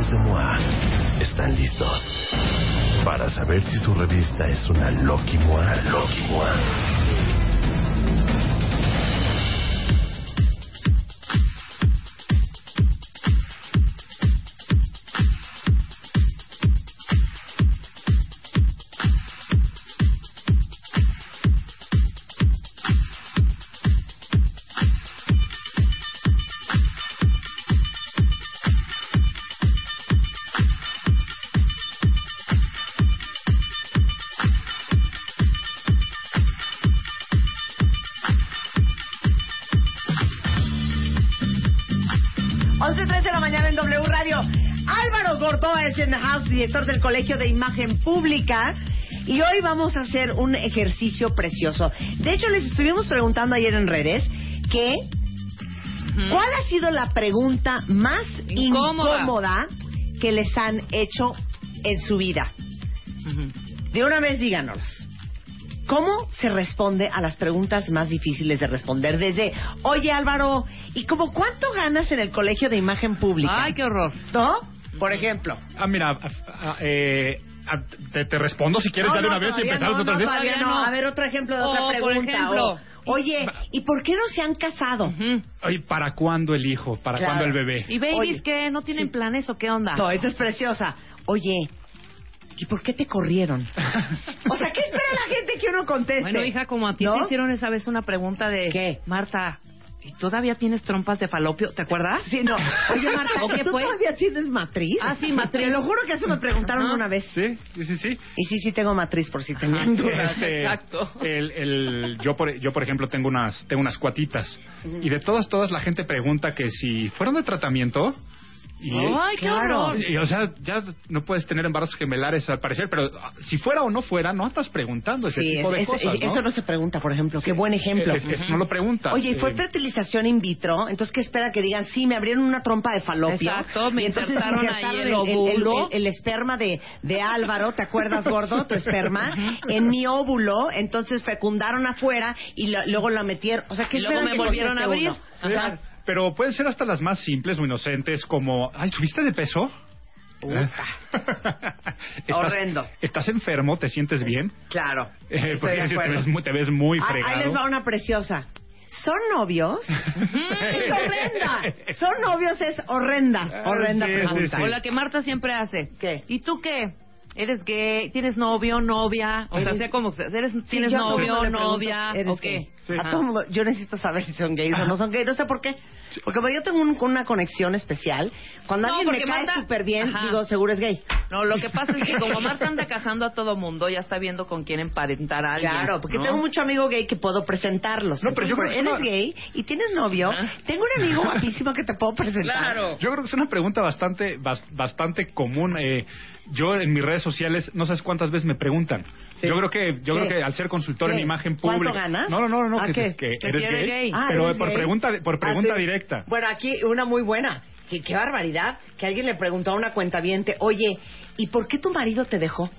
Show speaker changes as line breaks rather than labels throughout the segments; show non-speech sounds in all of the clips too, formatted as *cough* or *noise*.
MOA están listos para saber si su revista es una Loki MOA. Loki MOA.
Director del Colegio de Imagen Pública. Y hoy vamos a hacer un ejercicio precioso. De hecho, les estuvimos preguntando ayer en redes que ¿cuál ha sido la pregunta más
Incómoda.
incómoda, que les han hecho en su vida? De una vez díganos. ¿Cómo se responde a las preguntas más difíciles de responder? Desde, oye Álvaro, ¿y como cuánto ganas en el Colegio de Imagen Pública?
Ay, qué horror.
¿No? Por ejemplo.
Ah, mira, ah, ah, eh, ah, te, te respondo si quieres
No,
ya de
no,
una vez y empezamos
no,
otra
no,
vez.
todavía no. A ver, otro ejemplo de otra
O, por
pregunta.
ejemplo.
o, oye, ¿y por qué no se han casado?
Ujú.
Oye, ¿para cuándo el hijo? ¿Para
Claro.
cuándo el bebé?
¿Y babies qué? ¿No tienen
sí.
planes o qué onda?
No, esta es preciosa. Oye, ¿y por qué te corrieron? *laughs* o sea, ¿qué espera la gente que uno conteste?
Bueno, hija, como a ti
¿No?
te hicieron esa vez una pregunta de...
¿Qué?
Marta, ¿y todavía tienes trompas de falopio? ¿Te acuerdas?
Sí, no. Oye, Marta,
¿O qué
¿tú
fue?
todavía tienes matriz?
Ah, sí, matriz.
Te lo juro que eso me preguntaron
Ajá.
una vez.
Sí, sí, sí, sí.
Y sí, sí tengo matriz, por si tenían dudas.
Este,
Exacto.
El, el- yo, por, yo, por ejemplo, tengo unas, tengo unas cuatitas. Y de todas, todas la gente pregunta que si fueron de tratamiento. Y,
Ay, qué
Claro.
horror.
y, o sea, ya no puedes tener embarazos gemelares al parecer, pero ah, si fuera o no fuera, no estás preguntando ese
Sí,
tipo de
es- es-
cosas, ¿no?
eso no se pregunta, por ejemplo. Qué buen ejemplo.
Es- es- no lo preguntas.
Oye, ¿y fue
Eh,
fertilización in vitro? Entonces, ¿qué espera que digan? Sí, me abrieron una trompa de falopio.
Exacto, me
y entonces
insertaron ahí el óvulo.
el- el esperma de, de Álvaro, ¿te acuerdas, gordo? Tu esperma. en mi óvulo, entonces fecundaron afuera y lo- luego la metieron. O sea, ¿qué
Y luego
esperan
me
que
volvieron a abrir.
uno?
Sí,
Ajá.
Pero pueden ser hasta las más simples o inocentes, como, ay, ¿subiste de peso? ¿Eh? *laughs* estás,
Horrendo.
¿Estás enfermo? ¿Te sientes bien?
Claro.
Eh, *laughs*
estoy de
te ves, muy, te ves muy
Ah,
fregado.
Ahí les va una preciosa. ¿Son novios? *laughs* es horrenda. ¿Son novios? Es horrenda.
Ah,
Horrenda
sí,
pregunta.
sí, sí.
O la que Marta siempre hace.
¿Qué?
¿Y tú qué? ¿Eres gay? ¿Tienes novio, novia? O sea, sea como que eres,
Sí,
¿tienes
yo
novio,
mundo le pregunto,
novia
¿eres
o qué?
Sí.
A todo mundo, yo necesito saber si son gays o no son gays. No sé por qué. Porque yo tengo un- una conexión especial. Cuando
No,
alguien me cae
Marta-
súper bien,
Ajá.
digo, seguro es gay.
No, lo que pasa es que como Marta anda casando a todo mundo, ya está viendo con quién emparentar a alguien.
Claro, porque
¿no?
tengo mucho amigo gay que puedo presentarlos.
No, pero yo creo que es
¿Eres
una-
gay y tienes novio?
Ajá.
Tengo un amigo guapísimo que te puedo presentar.
Claro.
Yo creo que es una pregunta bastante bas- bastante común. Eh, yo en mis redes sociales no sabes cuántas veces me preguntan.
Sí.
Yo creo que yo
¿Qué?
creo que al ser consultor
¿Qué?
en imagen
¿Cuánto
pública.
ganas?
No, no, no, no,
¿Ah,
que,
qué?
que
Que
eres gay,
gay.
Ah,
pero
¿eres
por
gay?
pregunta por pregunta
Ah, sí.
directa.
Bueno, aquí una muy buena. Qué, qué barbaridad. Que alguien le preguntó a una cuentaviente, oye, ¿y por qué tu marido te dejó?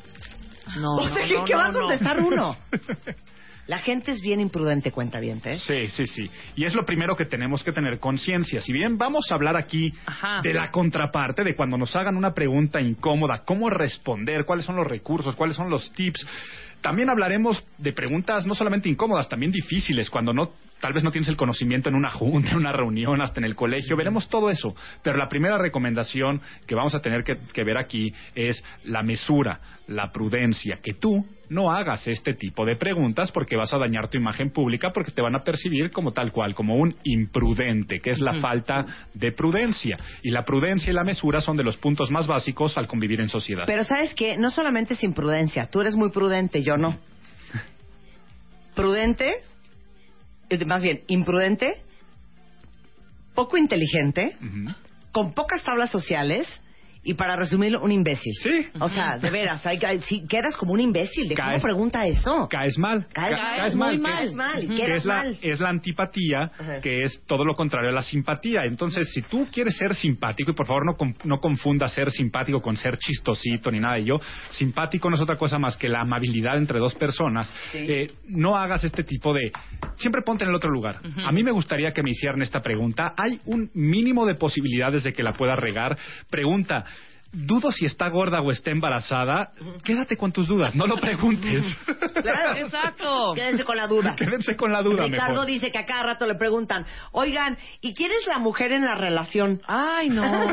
No,
o sea,
no,
¿qué,
no,
qué va a contestar uno? *laughs* La gente es bien imprudente, cuentaviente. ¿eh?
Sí, sí, sí. Y es lo primero que tenemos que tener conciencia. Si bien vamos a hablar aquí
Ajá.
de la contraparte, de cuando nos hagan una pregunta incómoda, cómo responder, cuáles son los recursos, cuáles son los tips, también hablaremos de preguntas no solamente incómodas, también difíciles, cuando no tal vez no tienes el conocimiento en una junta, en una reunión, hasta en el colegio, veremos todo eso. Pero la primera recomendación que vamos a tener que, que ver aquí es la mesura, la prudencia, que tú no hagas este tipo de preguntas porque vas a dañar tu imagen pública, porque te van a percibir como tal cual, como un imprudente, que es la falta de prudencia. Y la prudencia y la mesura son de los puntos más básicos al convivir en sociedad.
Pero ¿sabes qué? No solamente es imprudencia. Tú eres muy prudente, yo no. *laughs* Prudente, más bien, imprudente, poco inteligente, con pocas tablas sociales y para resumirlo, un imbécil.
Sí.
O sea, de veras, hay, hay- sí, quedas como un imbécil. ¿De cómo
Caes-
pregunta eso?
Caes mal.
Caes-
Ca-
caes muy mal. Mal,
que es la,
mal.
es la antipatía,
Ajá.
que es todo lo contrario a la simpatía. Entonces, si tú quieres ser simpático, y por favor no, no confundas ser simpático con ser chistosito ni nada de ello, simpático no es otra cosa más que la amabilidad entre dos personas. Eh, no hagas este tipo de... Siempre ponte en el otro lugar. A mí me gustaría que me hicieran esta pregunta. Hay un mínimo de posibilidades de que la pueda regar. Pregunta... Dudo si está gorda o está embarazada. Quédate con tus dudas, no lo preguntes. *laughs*
Claro.
Exacto.
Quédense con la duda.
Quédense con la duda
Ricardo
mejor.
dice que a cada rato le preguntan, oigan, ¿y quién es la mujer en la relación?
Ay, no. *laughs*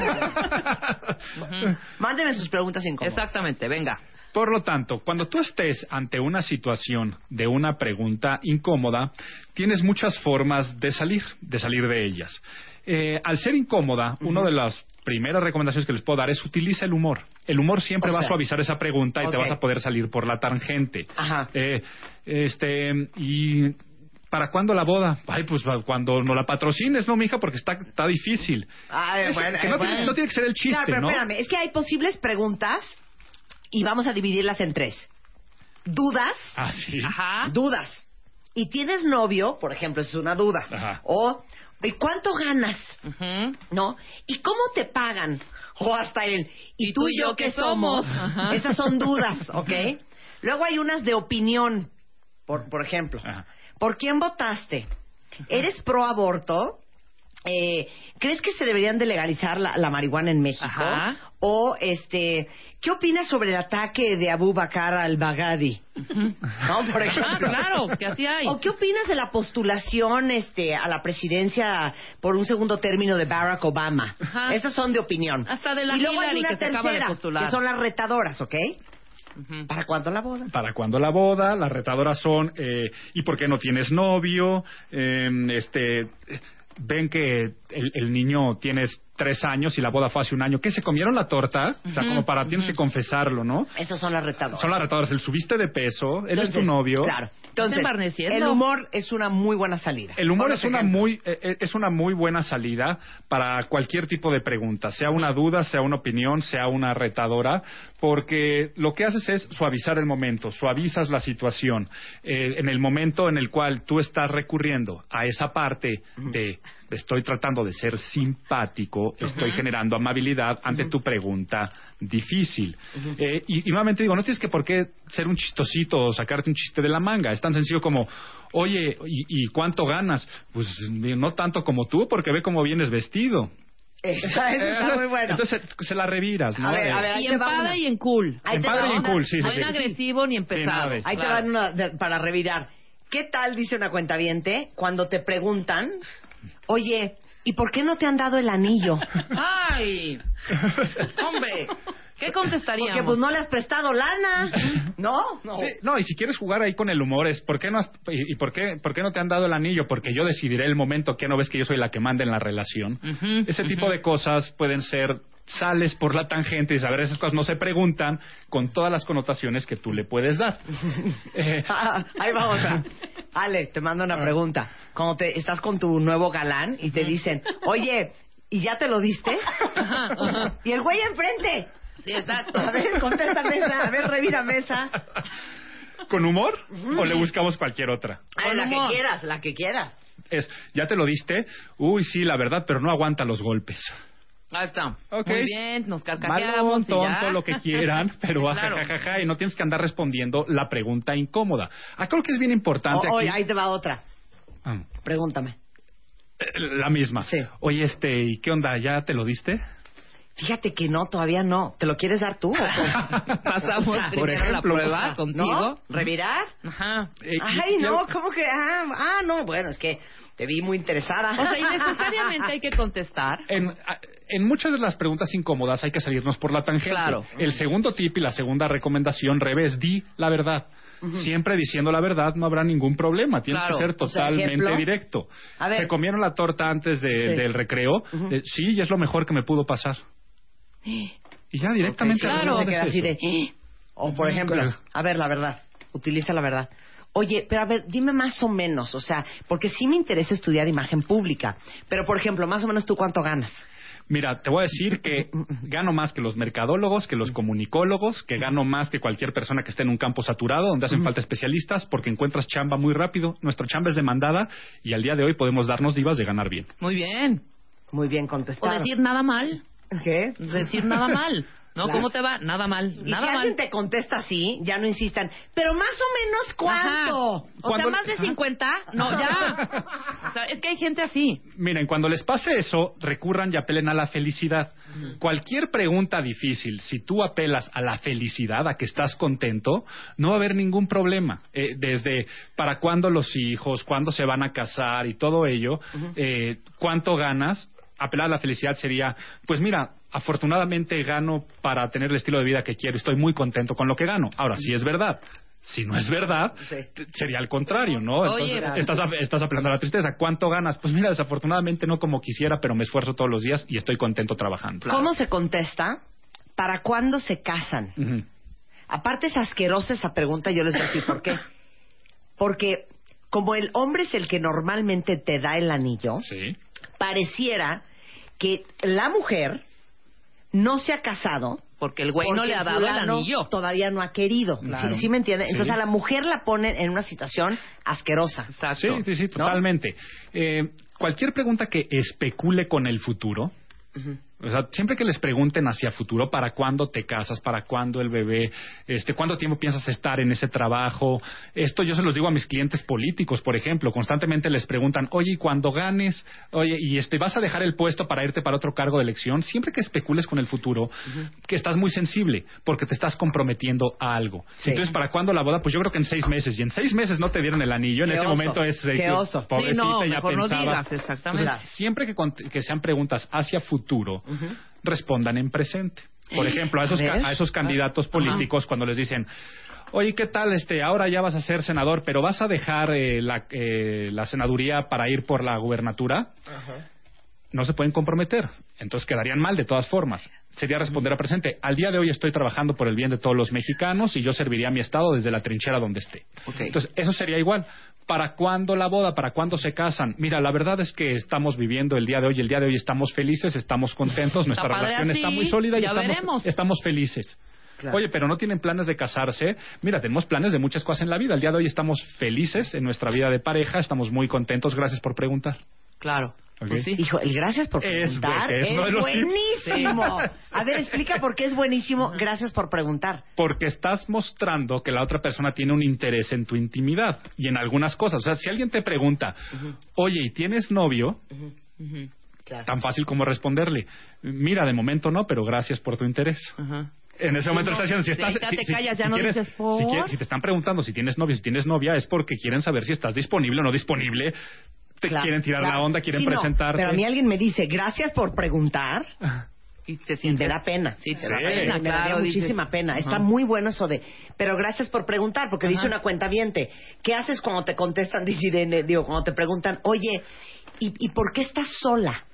Mándenme sus preguntas incómodas.
Exactamente, venga.
Por lo tanto, cuando tú estés ante una situación de una pregunta incómoda, tienes muchas formas de salir, de salir de ellas. Eh, al ser incómoda, una de las primeras recomendaciones que les puedo dar es utiliza el humor. El humor siempre
O
va
sea,
a suavizar esa pregunta y te vas a poder salir por la tangente.
Ajá.
Eh, este y ¿Para cuándo la boda? Ay, pues cuando no la patrocines, ¿no, mija? Porque está, está difícil.
Ay,
Es-
bueno,
que no,
bueno.
tiene, no tiene que ser el chiste,
Claro, pero
¿no?
espérame, es que hay posibles preguntas y vamos a dividirlas en tres. Dudas,
Ah, sí.
Ajá.
dudas. Y tienes novio, por ejemplo, es una duda.
Ajá.
O, ¿y cuánto ganas? ¿No? ¿Y cómo te pagan? O hasta el, ¿y, tú y yo qué somos? Esas son dudas, *laughs* ¿ok? Luego hay unas de opinión, por, por ejemplo.
Ajá.
¿Por quién votaste? ¿Eres pro aborto? Eh, ¿Crees que se deberían de legalizar la, la marihuana en México?
Ajá.
O, este, ¿qué opinas sobre el ataque de Abu Bakr al-Baghdadi? ¿No? Por
Ah,
ejemplo.
claro, que así hay.
¿O qué opinas de la postulación este, a la presidencia por un segundo término de Barack Obama?
Ajá.
Esas son de opinión.
Hasta de la
y luego hay una
que se acaba de
tercera,
postular.
que son las retadoras, ¿ok? ¿Para cuándo la boda?
para cuando la boda, las retadoras son eh, ¿y por qué no tienes novio? Eh, este ven que el, el niño tiene tres años y la boda fue hace un año, ¿qué se comieron la torta? O sea, como para tienes que confesarlo, ¿no?
Esas son las retadoras.
Son las retadoras, el subiste de peso, él es tu
Entonces,
novio.
Claro. Entonces, el humor es una muy buena salida.
El humor es una muy eh, eh, es una muy buena salida para cualquier tipo de pregunta, sea una duda, sea una opinión, sea una retadora, porque lo que haces es suavizar el momento, suavizas la situación. Eh, en el momento en el cual tú estás recurriendo a esa parte de estoy tratando de ser simpático, estoy generando amabilidad ante tu pregunta difícil. Eh, y, y nuevamente digo, no tienes que por qué ser un chistosito o sacarte un chiste de la manga. Es tan sencillo como, oye, ¿y, y cuánto ganas? Pues no tanto como tú, porque ve cómo vienes vestido.
Esa, esa está muy *laughs* bueno.
Entonces se la reviras, ¿no?
A ver, a ver,
Y en padre y en cool.
Ahí
En padre y en cool, sí, sí,
no
sí.
en agresivo ni en
Sí, nada
pesado.
eso.
Ahí te van una de- para revirar. ¿Qué tal, dice una cuentaviente, cuando te preguntan, oye, ¿y por qué no te han dado el anillo?
Ay, hombre, ¿qué contestaríamos?
Porque pues no le has prestado lana, ¿no? No.
Sí, no, y si quieres jugar ahí con el humor es, ¿por qué no has- y, y por qué por qué no te han dado el anillo? Porque yo decidiré el momento que no ves que yo soy la que manda en la relación. Ese tipo de cosas pueden ser sales por la tangente y saber esas cosas no se preguntan con todas las connotaciones que tú le puedes dar. *laughs* Eh,
Ah, ahí vamos a... Ale, te mando una pregunta. Cuando te, estás con tu nuevo galán y te dicen, oye, ¿y ya te lo diste? *laughs* Y el güey enfrente.
Sí, exacto.
A ver, contesta mesa, a ver, revira mesa.
¿Con humor? ¿O le buscamos cualquier otra?
Ay,
Con
la
humor.
que quieras, la que quieras.
Es, ¿ya te lo diste? Uy, sí, la verdad, pero no aguanta los golpes.
Ahí está.
Ok.
Muy bien, nos
Malón,
carcajeamos y
tonto,
ya.
lo que quieran, *laughs* pero
Claro.
y no tienes que andar respondiendo la pregunta incómoda. Acá lo que es bien importante
O-
aquí...
ahí te va otra.
Ah,
Pregúntame.
eh, la misma.
Sí.
Oye, este, ¿y qué onda? ¿Ya te lo diste?
Fíjate que no, todavía no. ¿Te lo quieres dar tú? *laughs*
Pasamos
O sea,
primero la
ejemplo,
prueba
o sea,
contigo.
¿No? ¿Revirar?
Ajá.
Eh,
Ay,
y-
no, ¿cómo que? Ah, ah, no, bueno, es que te vi muy interesada.
O sea, y necesariamente hay que contestar. *laughs*
En, muchas de las preguntas incómodas hay que salirnos por la tangente.
Claro.
El segundo tip y la segunda recomendación, revés, di la verdad. Siempre diciendo la verdad no habrá ningún problema. Tienes
Claro.
que ser
O sea,
totalmente directo.
A ver.
¿Se comieron la torta antes de-
Sí.
del recreo? Eh, sí, y es lo mejor que me pudo pasar. Y ya directamente
Claro.
se queda
respondes
así de. "Eh". O por ejemplo, a ver, la verdad. Utiliza la verdad. Oye, pero a ver, dime más o menos, o sea, porque sí me interesa estudiar imagen pública. Pero, por ejemplo, más o menos tú cuánto ganas.
Mira, te voy a decir que gano más que los mercadólogos, que los comunicólogos, que gano más que cualquier persona que esté en un campo saturado donde hacen falta especialistas porque encuentras chamba muy rápido. Nuestra chamba es demandada y al día de hoy podemos darnos divas de ganar bien.
Muy bien.
Muy bien
O
contestado.
decir nada mal.
¿Qué?
Decir nada mal. ¿No?
Claro.
¿Cómo te va? Nada mal.
Y
Nada
si
mal.
alguien te contesta así, ya no insistan. Pero más o menos cuánto.
Ajá. O
Cuando-
sea, más de 50. No, ya. *laughs* O sea, es que hay gente así.
Miren, cuando les pase eso, recurran y apelen a la felicidad. Cualquier pregunta difícil, si tú apelas a la felicidad, a que estás contento, no va a haber ningún problema. Eh, desde para cuándo los hijos, cuándo se van a casar y todo ello, eh, cuánto ganas, apelar a la felicidad sería, pues mira, afortunadamente gano para tener el estilo de vida que quiero, estoy muy contento con lo que gano. Ahora, si es verdad. Si no es verdad,
Sí.
sería al contrario, ¿no?
Oye,
Entonces, estás, estás apelando a la tristeza. ¿Cuánto ganas? Pues mira, desafortunadamente no como quisiera, pero me esfuerzo todos los días y estoy contento trabajando.
¿Cómo se contesta? ¿Para cuándo se casan? Aparte es asquerosa esa pregunta, yo les voy a decir por qué. Porque como el hombre es el que normalmente te da el anillo,
Sí.
pareciera que la mujer no se ha casado
Porque el güey no le ha dado el anillo.
Todavía no ha querido.
Claro.
¿Sí, sí me entiende?
Sí.
Entonces a la mujer la ponen en una situación asquerosa.
Exacto.
Sí, sí, sí, totalmente. Eh, cualquier pregunta que especule con el futuro, o sea, siempre que les pregunten hacia futuro, ¿para cuándo te casas? ¿Para cuándo el bebé? Este, ¿Cuánto tiempo piensas estar en ese trabajo? Esto yo se los digo a mis clientes políticos, por ejemplo. Constantemente les preguntan, oye, ¿y cuando ganes? Oye, ¿y este, vas a dejar el puesto para irte para otro cargo de elección? Siempre que especules con el futuro, que estás muy sensible, porque te estás comprometiendo a algo.
Sí.
Entonces, ¿para cuándo la boda? Pues yo creo que en seis meses. Y en seis meses no te dieron el anillo. En ese
oso,
momento es... eh,
qué oso.
Pobrecita,
Sí, no,
ya
mejor no digas, exactamente.
Entonces, siempre que, que sean preguntas hacia futuro, respondan en presente. Por ejemplo, a esos,
A
esos candidatos políticos cuando les dicen, oye, ¿qué tal? Este, ahora ya vas a ser senador, pero vas a dejar eh, la, eh, la senaduría para ir por la gubernatura. No se pueden comprometer, entonces quedarían mal de todas formas. Sería responder a presente. Al día de hoy estoy trabajando por el bien de todos los mexicanos y yo serviría a mi estado desde la trinchera donde esté. Entonces, eso sería igual. ¿Para cuándo la boda? ¿Para cuándo se casan? Mira, la verdad es que estamos viviendo el día de hoy. El día de hoy estamos felices, estamos contentos, nuestra relación
así,
está muy sólida y estamos, felices.
Claro.
Oye, pero no tienen planes de casarse. Mira, tenemos planes de muchas cosas en la vida. El día de hoy estamos felices en nuestra vida de pareja, estamos muy contentos. Gracias por preguntar.
Claro.
Ok.
Pues sí.
Hijo, el gracias por preguntar
es
buenísimo. *laughs* A ver, explica por qué es buenísimo. Gracias por preguntar.
Porque estás mostrando que la otra persona tiene un interés en tu intimidad y en algunas cosas. O sea, si alguien te pregunta, oye, ¿y tienes novio?
Claro.
Tan fácil como responderle, mira, de momento no, pero gracias por tu interés.
Ajá.
En ese momento
no,
estás diciendo, si estás...
ya te callas, ya no
quieres-
dices, ¿por?
Si, quieres- si te están preguntando si tienes novio, si tienes novia, es porque quieren saber si estás disponible o no disponible. Te
Claro,
quieren tirar
claro.
la onda, quieren
Sí, no,
presentarte.
pero a mí alguien me dice, gracias por preguntar.
Y te sientes...
me da pena.
Sí, te
Sí.
da
Me
pena,
daría
claro. dices,
muchísima pena. Está
ajá.
muy bueno eso de, pero gracias por preguntar, porque dice una cuenta ¿qué haces cuando te contestan, *laughs* digo, cuando te preguntan, oye, ¿y, y por qué estás sola?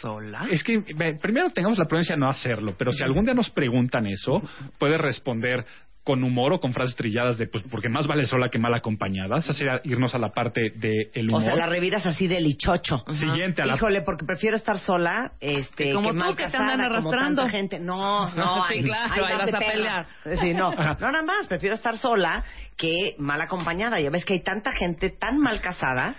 ¿Sola?
Es que primero tengamos la prudencia de no hacerlo, pero si algún día nos preguntan eso, puedes responder con humor o con frases trilladas de, pues, porque más vale sola que mal acompañada. Esa sería irnos a la parte del
O
humor.
sea, la reviras así de lichocho.
Siguiente a la...
Híjole, porque prefiero estar sola, este,
Y como
que
tú,
mal
que te
casada,
andan
como
arrastrando.
tanta gente. No, *laughs* no,
Sí,
ay,
claro, ahí
vas de
a pelear.
Sí, no, no nada más, prefiero estar sola que mal acompañada. Ya ves que hay tanta gente tan mal casada.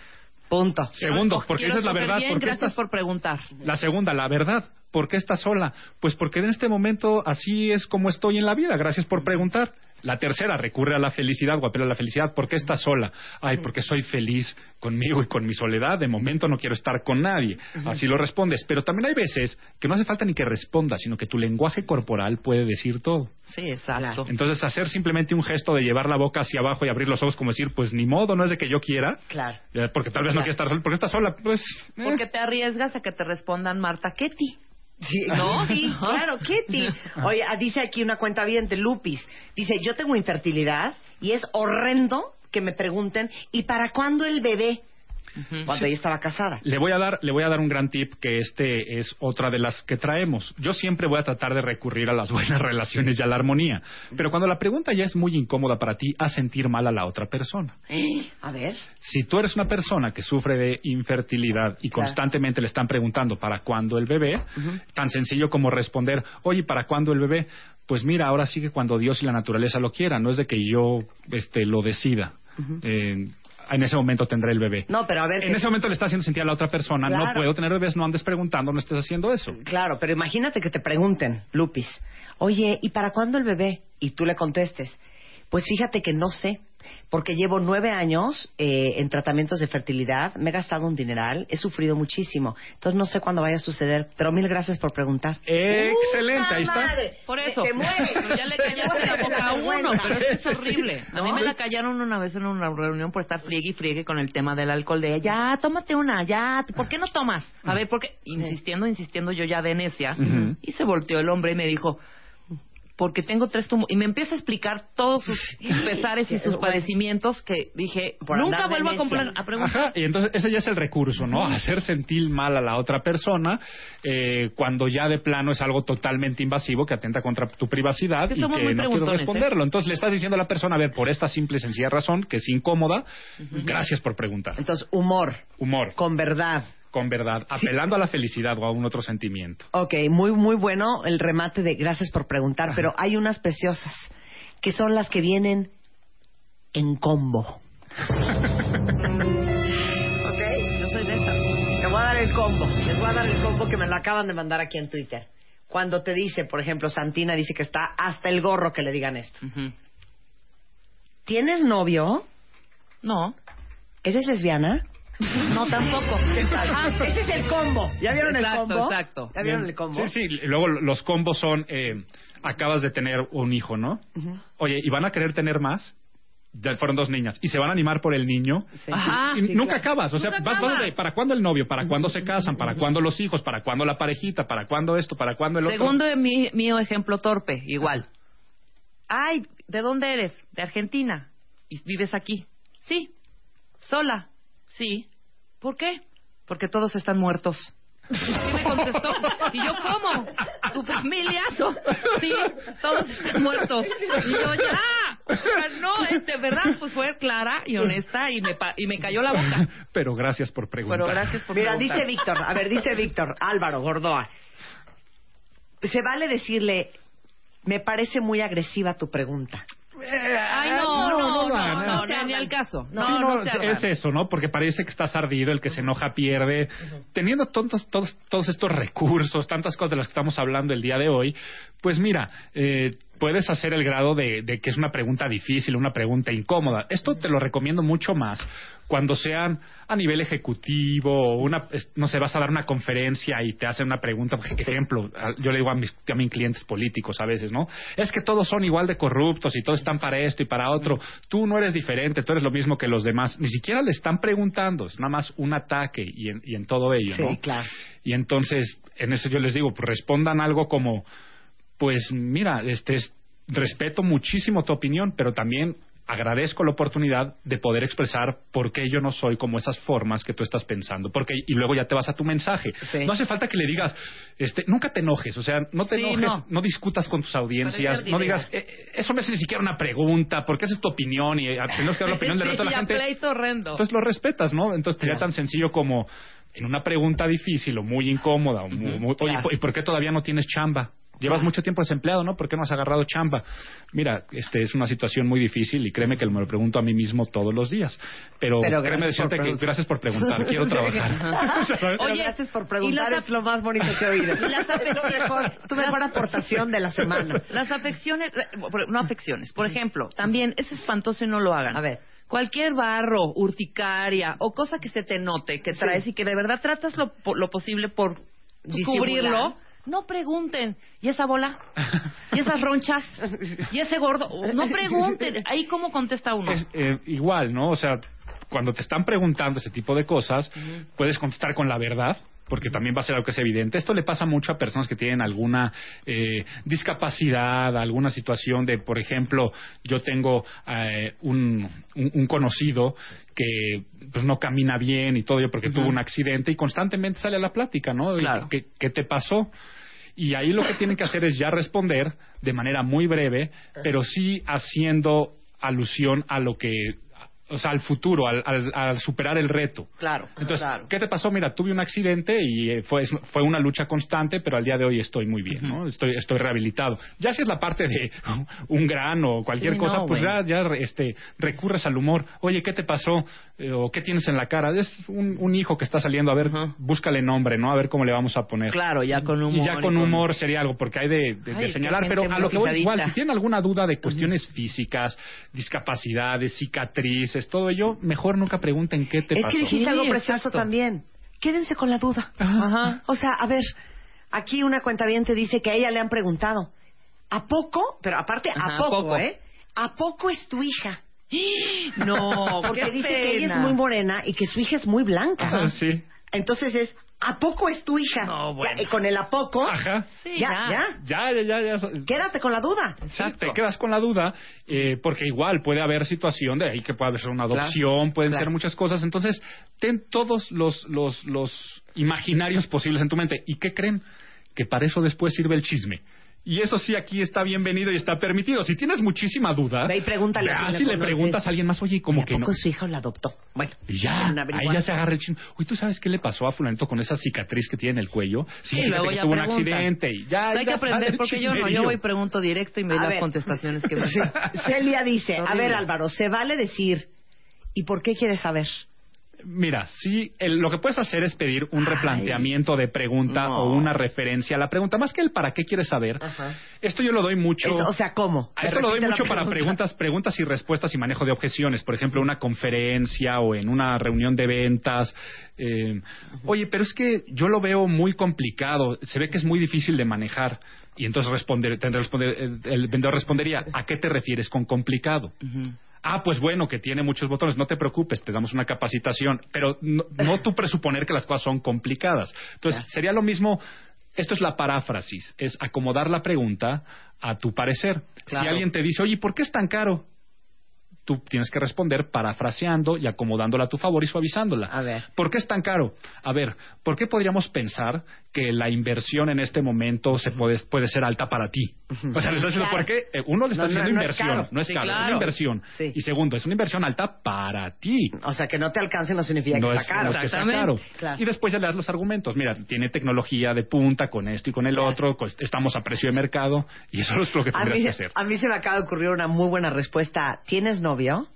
Punto.
Segundo, porque
Quiero
esa es la verdad.
bien,
porque
gracias
estás-
por preguntar.
La segunda, la verdad. ¿Por qué estás sola? Pues porque en este momento así es como estoy en la vida. Gracias por preguntar. La tercera, recurre a la felicidad o apela a la felicidad. ¿Por qué estás sola? Ay, porque soy feliz conmigo y con mi soledad. De momento no quiero estar con nadie. Así lo respondes. Pero también hay veces que no hace falta ni que respondas, sino que tu lenguaje corporal puede decir todo.
Sí, exacto.
Entonces, hacer simplemente un gesto de llevar la boca hacia abajo y abrir los ojos como decir, pues ni modo, no es de que yo quiera.
Claro.
Porque tal vez no quiera estar sola. Porque estás sola, pues... eh.
Porque te arriesgas a que te respondan Marta Ketty.
Sí, *laughs*
¿No?
Kitty, claro, Kitty. Oye, ah, dice aquí una cuenta bien de Lupis. Dice, yo tengo infertilidad y es horrendo que me pregunten, ¿y para cuándo el bebé? Cuando ella estaba casada.
Le voy a dar, le voy a dar un gran tip que este es otra de las que traemos. Yo siempre voy a tratar de recurrir a las *laughs* buenas relaciones y a la armonía. Pero cuando la pregunta ya es muy incómoda para ti, a sentir mal a la otra persona. *gasps*
A ver.
Si tú eres una persona que sufre de infertilidad y
Claro.
constantemente le están preguntando para cuándo el bebé, tan sencillo como responder, oye, ¿para cuándo el bebé? Pues mira, ahora sí que cuando Dios y la naturaleza lo quieran, no es de que yo este, lo decida. Eh, en ese momento tendré el bebé.
No, pero a ver.
En ese momento le está haciendo sentir a la otra persona,
Claro.
no puedo tener bebés, no andes preguntando, no estés haciendo eso.
Claro, pero imagínate que te pregunten, Lupis, oye, ¿y para cuándo el bebé? Y tú le contestes, pues fíjate que no sé, porque llevo nueve años eh, en tratamientos de fertilidad, me he gastado un dineral, he sufrido muchísimo, entonces no sé cuándo vaya a suceder, pero mil gracias por preguntar.
Excelente, ahí está.
Por eso.
Se muere.
Pero *laughs* ya le callaste la boca a uno, pero eso es horrible. A mí me la callaron una vez en una reunión por estar friegue y friegue con el tema del alcohol. De ya, tómate una, ya, ¿por qué no tomas? A ver, ¿por qué? Insistiendo, insistiendo yo ya de necia. Y se volteó el hombre y me dijo, porque tengo tres tumores. Y me empieza a explicar todos sus *laughs* pesares y sus padecimientos que dije,
Por
nunca vuelvo a, comprar, a preguntar.
Ajá, y entonces ese ya es el recurso, ¿no? Hacer sentir mal a la otra persona eh, cuando ya de plano es algo totalmente invasivo que atenta contra tu privacidad
Que
y que no quiero
¿eh?
responderlo. Entonces le estás diciendo a la persona, a ver, por esta simple y sencilla razón, que es incómoda, gracias por preguntar.
Entonces, humor,
Humor,
con verdad.
Con verdad, apelando a la felicidad o a un otro sentimiento.
Ok, muy, muy bueno el remate de gracias por preguntar, pero hay unas preciosas que son las que vienen en combo. ok,
Yo soy de esas.
te voy a dar el combo. Les voy a dar el combo que me lo acaban de mandar aquí en Twitter. Cuando te dice, por ejemplo, Santina dice que está hasta el gorro que le digan esto. ¿Tienes novio?
No.
¿Eres lesbiana?
No, tampoco.
Ah, ese es el combo. ¿Ya vieron
Exacto,
el combo?
exacto.
¿Ya vieron
Bien.
el combo?
Sí, sí, luego los combos son, eh, acabas de tener un hijo, ¿no? Oye, ¿y van a querer tener más? Ya fueron dos niñas. ¿Y se van a animar por el niño?
Sí.
Ajá.
Y
Sí,
nunca
claro.
acabas, o sea, vas, de ¿para cuándo el novio? ¿Para cuándo se casan? ¿Para cuándo los hijos? ¿Para cuándo la parejita? ¿Para cuándo esto? ¿Para cuándo el otro?
Segundo mi, mío ejemplo torpe, igual. Ay, ¿de dónde eres? De Argentina. ¿Y vives aquí? Sí. ¿Sola? Sí. ¿Por qué? Porque todos están muertos. Así me contestó. Y yo, ¿cómo? ¿Tu familia? Sí, todos están muertos. Y yo, ya. No, es de verdad, pues fue clara y honesta y me, pa- y me cayó la boca.
Pero gracias por preguntar.
Pero gracias por
Mira,
preguntar.
dice Víctor, a ver, dice Víctor, Álvaro Gordoa. Se vale decirle, me parece muy agresiva tu pregunta.
Ay, no, no, no,
no,
ni al caso. No,
Sí,
no, se
es eso, ¿no? Porque parece que estás ardido, el que se enoja pierde. Teniendo todos, todos, todos estos recursos, tantas cosas de las que estamos hablando el día de hoy, pues mira, eh, puedes hacer el grado de, de que es una pregunta difícil, una pregunta incómoda. Esto te lo recomiendo mucho más cuando sean a nivel ejecutivo, una, no sé, vas a dar una conferencia y te hacen una pregunta, por ejemplo, yo le digo a mis, a mis clientes políticos a veces, ¿no? Es que todos son igual de corruptos y todos están para esto y para otro. Tú no eres diferente, tú eres lo mismo que los demás. Ni siquiera le están preguntando, es nada más un ataque y en, y en todo ello,
Sí,
¿no?
claro.
Y entonces, en eso yo les digo, pues respondan algo como, pues mira, este es- respeto muchísimo tu opinión, pero también agradezco la oportunidad de poder expresar por qué yo no soy como esas formas que tú estás pensando, porque y luego ya te vas a tu mensaje.
Sí.
No hace falta que le digas, este, nunca te enojes, o sea, no te
Sí,
enojes,
no.
no. discutas con tus audiencias, no digas, "Eh, eh, eso no es ni siquiera una pregunta, porque esa es tu opinión y eh, tenemos que dar la *laughs* opinión del
Sí,
resto de la gente.
horrendo.
Entonces lo respetas, ¿no? Entonces sería
Claro.
tan sencillo como en una pregunta difícil o muy incómoda, o muy- muy- oye. ¿y por qué todavía no tienes chamba? Llevas mucho tiempo desempleado, ¿no? ¿Por qué no has agarrado chamba? Mira, este es una situación muy difícil y créeme que me lo pregunto a mí mismo todos los días. Pero,
Pero
créeme decirte que gracias por preguntar, quiero *laughs* trabajar. *laughs*
Oye,
gracias por
y
preguntar, es lo más bonito que he oído. *laughs*
y las
mejor, tu mejor aportación de la semana.
Las afecciones, eh, no afecciones, por ejemplo, también es espantoso y no lo hagan.
A ver.
Cualquier barro, urticaria o cosa que se te note, que traes y que de verdad tratas lo, lo posible por
Disimular.
cubrirlo, no pregunten. ¿Y esa bola? ¿Y esas ronchas? ¿Y ese gordo? No pregunten. Ahí cómo contesta uno.
Es eh, igual, ¿no? O sea, cuando te están preguntando ese tipo de cosas, puedes contestar con la verdad. porque también va a ser algo que es evidente. Esto le pasa mucho a personas que tienen alguna eh, discapacidad, alguna situación de, por ejemplo, yo tengo eh, un, un, un conocido que pues no camina bien y todo ello porque tuvo un accidente y constantemente sale a la plática, ¿no?
Claro.
¿Qué, qué te pasó? Y ahí lo que tienen que hacer es ya responder de manera muy breve, pero sí haciendo alusión a lo que, o sea, al futuro, al, al- al superar el reto.
Claro,
Entonces,
claro.
¿qué te pasó? Mira, tuve un accidente y eh, fue, fue una lucha constante, pero al día de hoy estoy muy bien, ¿no? Estoy, estoy rehabilitado. Ya si es la parte de *laughs* un grano o cualquier
Sí,
cosa,
no,
pues
güey.
ya, ya este, recurres al humor. Oye, ¿qué te pasó? Eh, ¿O qué tienes en la cara? Es un, un hijo que está saliendo, a ver, búscale nombre, ¿no? A ver cómo le vamos a poner.
Claro, ya con humor.
Y ya con humor sería algo, porque hay de, de-
Ay,
señalar, pero a lo que voy, igual, si tienen alguna duda de cuestiones físicas, discapacidades, cicatrices, todo ello, mejor nunca pregunten qué te
Es
pasó.
que dijiste
Sí,
algo
exacto.
precioso también. Quédense con la duda.
Ajá.
O sea, a ver, aquí una cuenta te dice que a ella le han preguntado, ¿a poco? Pero aparte,
Ajá,
¿a
¿a
poco,
poco?
eh? ¿A poco es tu hija? *gasps*
No,
Porque dice que ella es muy morena y que su hija es muy blanca.
Ajá, sí.
Entonces es, ¿a poco es tu hija?
No, bueno.
Ya, y con el a poco,
Ajá.
Sí,
ya,
ya.
ya,
Ya, ya, ya. ya.
Quédate con la duda.
Sí, te quedas con la duda, eh, porque igual puede haber situación de ahí que puede haber una
Claro,
adopción, pueden
claro.
ser muchas cosas. Entonces, ten todos los, los, los imaginarios posibles en tu mente. ¿Y qué creen? Que para eso después sirve el chisme. Y eso sí, aquí está bienvenido y está permitido. Si tienes muchísima duda,
Ve y pregúntale
ve,
a quien
así
le conoces.
preguntas a alguien más, oye, como
¿A
que
poco
no.
su hija o la adoptó? Bueno,
Y ya, ahí ya se agarra el chisme. Uy, ¿tú sabes qué le pasó a fulanito con esa cicatriz que tiene en el cuello?
Sí,
fíjate
luego
que
ya
tuvo un accidente y ya.
Pues hay
ya
que aprender porque yo no, yo voy y pregunto directo y me
A
doy las
ver.
contestaciones que me *laughs*
Celia dice, a ver Álvaro, se vale decir, ¿y por qué quieres saber?
Mira, sí, el- lo que puedes hacer es pedir un
Ay.
replanteamiento de pregunta
No.
o una referencia a la pregunta, más que el para qué quieres saber.
Ajá.
Esto yo lo doy mucho.
O sea, ¿cómo?
a esto lo doy mucho para
pregunta.
preguntas, preguntas y respuestas y manejo de objeciones. Por ejemplo, una conferencia o en una reunión de ventas. Eh, Oye, pero es que yo lo veo muy complicado. Se ve que es muy difícil de manejar. Y entonces responder, responder- el, el vendedor respondería, ¿a qué te refieres con complicado? Ah, pues bueno, que tiene muchos botones, no te preocupes, te damos una capacitación, pero no, no tú presuponer que las cosas son complicadas. Entonces, sería lo mismo, esto es la paráfrasis, es acomodar la pregunta a tu parecer. Si alguien te dice, oye, ¿por qué es tan caro? Tú tienes que responder parafraseando y acomodándola a tu favor y suavizándola.
A ver.
¿Por qué es tan caro? A ver, ¿por qué podríamos pensar que la inversión en este momento se puede, puede ser alta para ti? O sea, le estás diciendo,
Claro.
¿por qué? Eh, Uno le está
No, no,
haciendo
no es
inversión,
caro.
no es
Sí,
caro, es
claro.
una inversión.
Sí.
Y segundo, es una inversión alta para ti.
O sea, que no te alcance no significa
No
que
es,
está caro.
no es que sea caro.
Claro.
Y después ya le das los argumentos. Mira, tiene tecnología de punta con esto y con el otro, pues, estamos a precio de mercado y eso es lo que
mí,
que hacer.
a mí se me acaba de ocurrir una muy buena respuesta. ¿Tienes novio?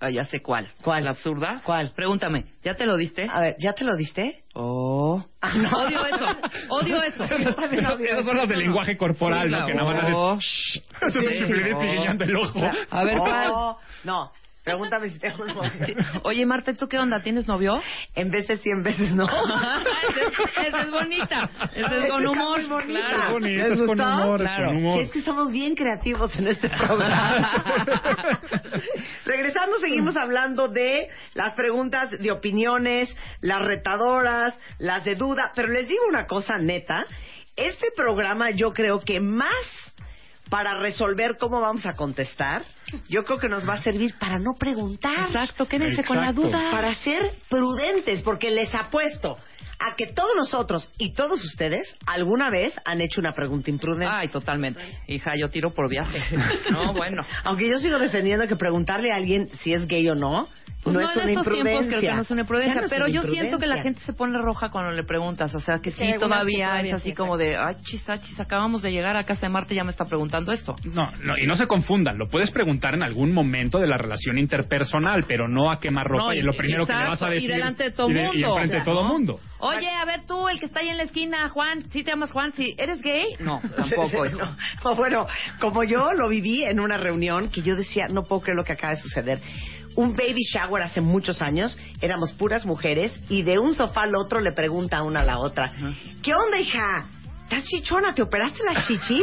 Ah, ya sé cuál.
¿Cuál?
¿La absurda?
¿Cuál?
Pregúntame, ¿ya te lo diste?
A ver, ¿ya te lo diste?
Oh. Odio eso, odio eso. *laughs*
Yo también
Esas,
odio
esas son las de lenguaje corporal,
Sí,
¿no? Que nada más
oh.
haces... Haces un
Sí, *laughs*
chiflidito y
oh.
guiñando el ojo.
A ver,
Oh, no. Pregúntame si tengo novio. *laughs*
Oye, Marta, ¿tú qué onda? ¿Tienes novio?
En vez de 100 veces no. *laughs*
esa, es, es bonita. Esa es con humor.
bonita.
Claro.
Es bonito,
¿Les
es con humor, es
Claro.
con humor.
Sí, es que somos bien creativos en este programa. *laughs* Regresando, seguimos hablando de las preguntas de opiniones, las retadoras, las de duda. Pero les digo una cosa neta. Este programa yo creo que más para resolver cómo vamos a contestar, yo creo que nos va a servir para no preguntar.
Exacto, quédense con la duda.
Para ser prudentes, porque les apuesto a que todos nosotros y todos ustedes alguna vez han hecho una pregunta imprudente.
Ay, totalmente. Hija, yo tiro por viaje. *laughs* No, bueno.
Aunque yo sigo defendiendo que preguntarle a alguien si es gay o no,
Pues
no,
no,
es
en
una
estos tiempos
imprudencia.
creo que no es una imprudencia,
no
pero
una
yo siento que la
imprudencia.
gente se pone roja cuando le preguntas, o sea, que
Sí, que
todavía es así
sí,
como de, ay, chis, ay, chis, acabamos de llegar a casa de Marte y ya me está preguntando esto.
No, no, y no se confundan, lo puedes preguntar en algún momento de la relación interpersonal, pero no a quemar ropa
No,
y
y-
lo primero que le vas a
exacto, y
decir.
delante de todo
y
mundo.
Y enfrente de todo
¿no?
mundo.
Oye, a ver tú, el que está ahí en la esquina, Juan, ¿sí te llamas Juan? ¿Sí? ¿Eres gay? No, *laughs*
Sí,
tampoco.
sí,
hijo.
no. *laughs* No, bueno, como yo lo viví en una reunión que yo decía, no puedo creer lo que acaba de suceder. Un baby shower hace muchos años, éramos puras mujeres y de un sofá al otro le pregunta una a la otra, ¿qué onda hija? ¿Estás chichona? ¿Te operaste la chichi?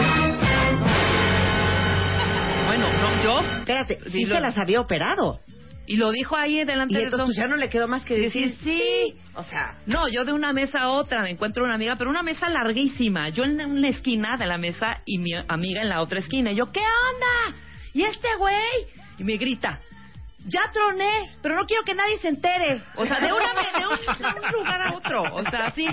Bueno, no, yo.
Espérate, sí
Dilo.
se las había operado.
Y lo dijo ahí delante
Y
de
entonces
todos.
pues, ya no le quedó más que decir
sí.
O sea,
No, yo de una mesa a otra me encuentro una amiga, pero una mesa larguísima. Yo en una esquina de la mesa y mi amiga en la otra esquina. Y yo, ¿qué onda? ¿Y este güey? Y me grita, ya troné, pero no quiero que nadie se entere. O sea, de, una, de, un, de un lugar a otro. O sea, sí.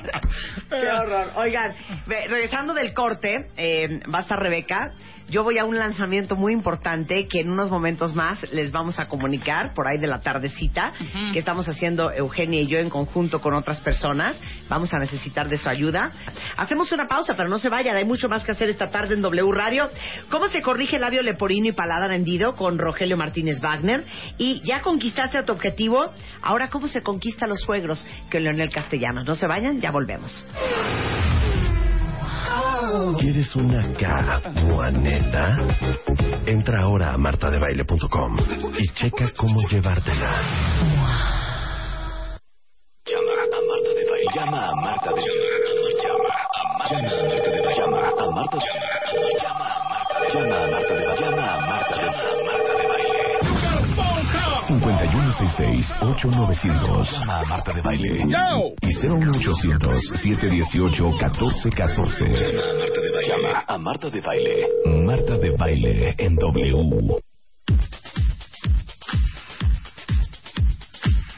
Qué horror. Oigan, regresando del corte, eh, va a estar Rebeca. Yo voy a un lanzamiento muy importante que en unos momentos más les vamos a comunicar por ahí de la tardecita que estamos haciendo Eugenia y yo en conjunto con otras personas. Vamos a necesitar de su ayuda. Hacemos una pausa, pero no se vayan. Hay mucho más que hacer esta tarde en W Radio. ¿Cómo se corrige el labio leporino y paladar hendido con Rogelio Martínez Wagner? Y ya conquistaste a tu objetivo. Ahora, ¿cómo se conquista a los suegros? Con Leonel Castellanos. No se vayan, ya volvemos.
¿Quieres una caguaneta? Entra ahora a martadebaile.com y checa cómo llevártela.
Llama a Marta de Baile. Llama a Marta de Llama a Marta de Baile. Llama a Marta de Llama
5166-8900
Llama a Marta de Baile.
y 01800-718-1414.
Llama a Marta de Baile. Llama a Marta de Baile.
Marta de Baile en W.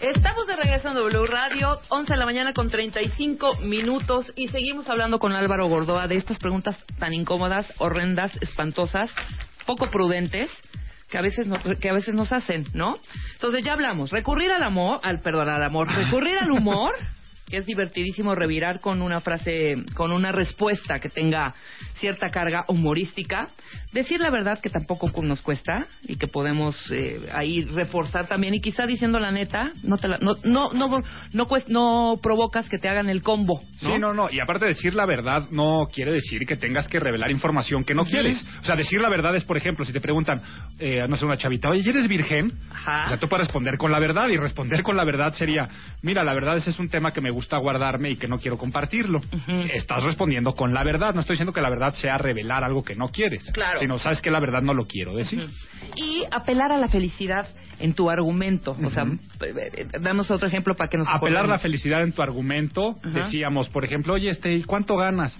Estamos de regreso en W Radio, 11 de la mañana con 35 minutos y seguimos hablando con Álvaro Gordoa de estas preguntas tan incómodas, horrendas, espantosas, poco prudentes que a veces no- que a veces nos hacen, ¿no? Entonces ya hablamos, recurrir al amor, al perdón, al amor, recurrir al humor, que es divertidísimo revirar con una frase, con una respuesta que tenga cierta carga humorística, decir la verdad que tampoco nos cuesta y que podemos eh, ahí reforzar también y quizá diciendo la neta no te la- no no no no, no provocas que te hagan el combo, ¿no?
Sí, no, no. Y aparte decir la verdad no quiere decir que tengas que revelar información que no quieres. O sea, decir la verdad es, por ejemplo, si te preguntan, eh, no sé, una chavita, oye, ¿y ¿eres virgen?
Ajá.
O sea, tú puedes responder con la verdad y responder con la verdad sería, mira, la verdad ese es un tema que me gusta guardarme y que no quiero compartirlo. Estás respondiendo con la verdad. No estoy diciendo que la verdad sea revelar algo que no quieres.
Claro.
Sino, sabes que la verdad no lo quiero decir.
Y apelar a la felicidad en tu argumento, o sea, eh, eh, damos otro ejemplo para que nos
apelar la
acordemos.
felicidad en tu argumento. Decíamos, por ejemplo, oye, este, ¿y cuánto ganas?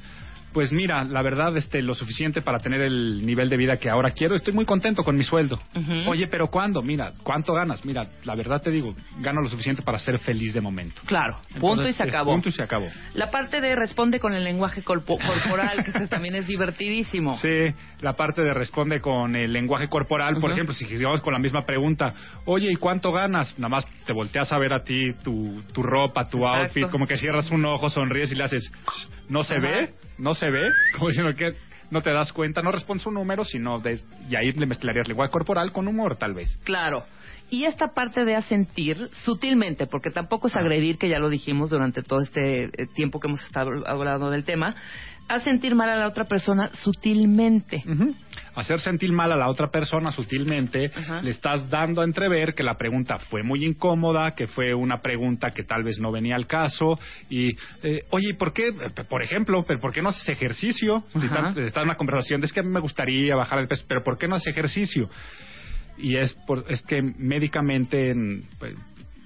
Pues mira, la verdad, este, lo suficiente para tener el nivel de vida que ahora quiero. Estoy muy contento con mi sueldo. Oye, pero ¿cuándo? Mira, ¿cuánto ganas? Mira, la verdad te digo, gano lo suficiente para ser feliz de momento.
Claro, punto y se acabó.
Punto y se acabó.
La parte de responde con el lenguaje corpo- *laughs* corporal, que también es divertidísimo.
Sí, la parte de responde con el lenguaje corporal. Por ejemplo, si sigamos con la misma pregunta, oye, ¿y cuánto ganas? Nada más te volteas a ver a ti tu, tu ropa, tu
Exacto.
outfit, como que cierras un ojo, sonríes y le haces, ¿no se ve? ¿No se ve? *laughs* Como diciendo que no te das cuenta, no respondes un número, sino de, y ahí le mezclarías lenguaje corporal con humor, tal vez.
Claro. Y esta parte de asentir sutilmente, porque tampoco es agredir, que ya lo dijimos durante todo este eh, tiempo que hemos estado hablando del tema, asentir mal a la otra persona sutilmente.
Ujú. Hacer sentir mal a la otra persona sutilmente,
Ajá.
le estás dando a entrever que la pregunta fue muy incómoda, que fue una pregunta que tal vez no venía al caso. Y, eh, oye, ¿por qué, por ejemplo, pero por qué no haces ejercicio? Si
Ajá.
tan- está en una conversación, es que a mí me gustaría bajar el peso, pero ¿por qué no haces ejercicio? Y es, por, es que médicamente, en- pues,